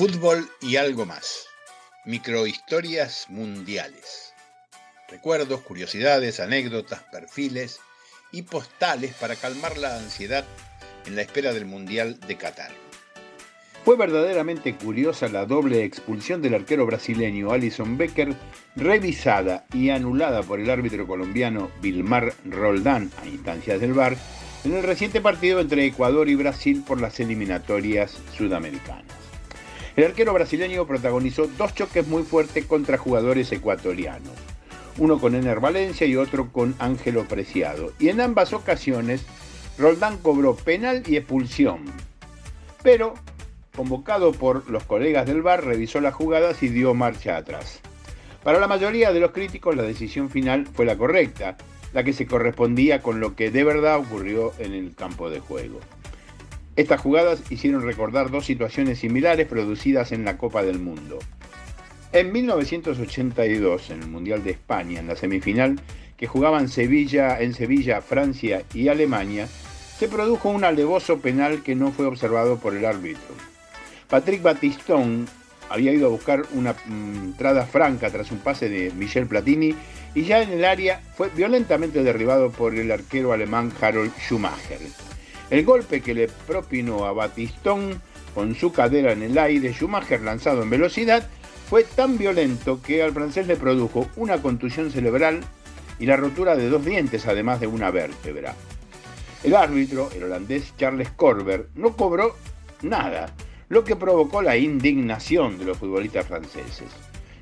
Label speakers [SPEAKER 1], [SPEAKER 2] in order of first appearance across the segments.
[SPEAKER 1] Fútbol y algo más. Microhistorias mundiales. Recuerdos, curiosidades, anécdotas, perfiles y postales para calmar la ansiedad en la espera del Mundial de Qatar.
[SPEAKER 2] Fue verdaderamente curiosa la doble expulsión del arquero brasileño Alison Becker, revisada y anulada por el árbitro colombiano Vilmar Roldán a instancias del VAR en el reciente partido entre Ecuador y Brasil por las eliminatorias sudamericanas. El arquero brasileño protagonizó dos choques muy fuertes contra jugadores ecuatorianos, uno con Ener Valencia y otro con Ángelo Preciado, y en ambas ocasiones Roldán cobró penal y expulsión. Pero, convocado por los colegas del VAR, revisó las jugadas y dio marcha atrás. Para la mayoría de los críticos la decisión final fue la correcta, la que se correspondía con lo que de verdad ocurrió en el campo de juego. Estas jugadas hicieron recordar dos situaciones similares producidas en la Copa del Mundo. En 1982, en el Mundial de España, en la semifinal, que jugaban Sevilla, en Sevilla, Francia y Alemania, se produjo un alevoso penal que no fue observado por el árbitro. Patrick Batistón había ido a buscar una mm, entrada franca tras un pase de Michel Platini y ya en el área fue violentamente derribado por el arquero alemán Harold Schumacher. El golpe que le propinó a Batistón con su cadera en el aire, Schumacher lanzado en velocidad, fue tan violento que al francés le produjo una contusión cerebral y la rotura de dos dientes, además de una vértebra. El árbitro, el holandés Charles Corber, no cobró nada, lo que provocó la indignación de los futbolistas franceses.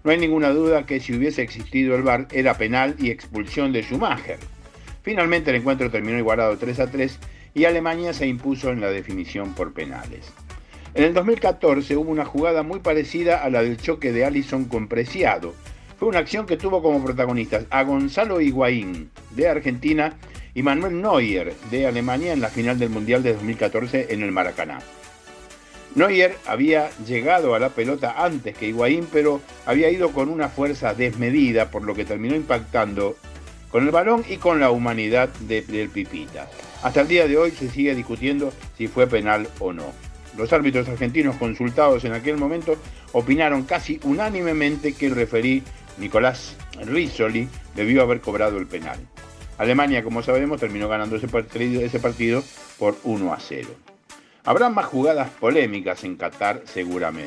[SPEAKER 2] No hay ninguna duda que si hubiese existido el VAR era penal y expulsión de Schumacher. Finalmente el encuentro terminó igualado 3 a 3 y Alemania se impuso en la definición por penales. En el 2014 hubo una jugada muy parecida a la del choque de Allison con Preciado. Fue una acción que tuvo como protagonistas a Gonzalo Higuaín de Argentina y Manuel Neuer de Alemania en la final del Mundial de 2014 en el Maracaná. Neuer había llegado a la pelota antes que Higuaín, pero había ido con una fuerza desmedida, por lo que terminó impactando con el balón y con la humanidad del Pipita. Hasta el día de hoy se sigue discutiendo si fue penal o no. Los árbitros argentinos consultados en aquel momento opinaron casi unánimemente que el referí Nicolás Rizzoli debió haber cobrado el penal. Alemania, como sabemos, terminó ganando ese partido, por 1 a 0. Habrá más jugadas polémicas en Qatar seguramente.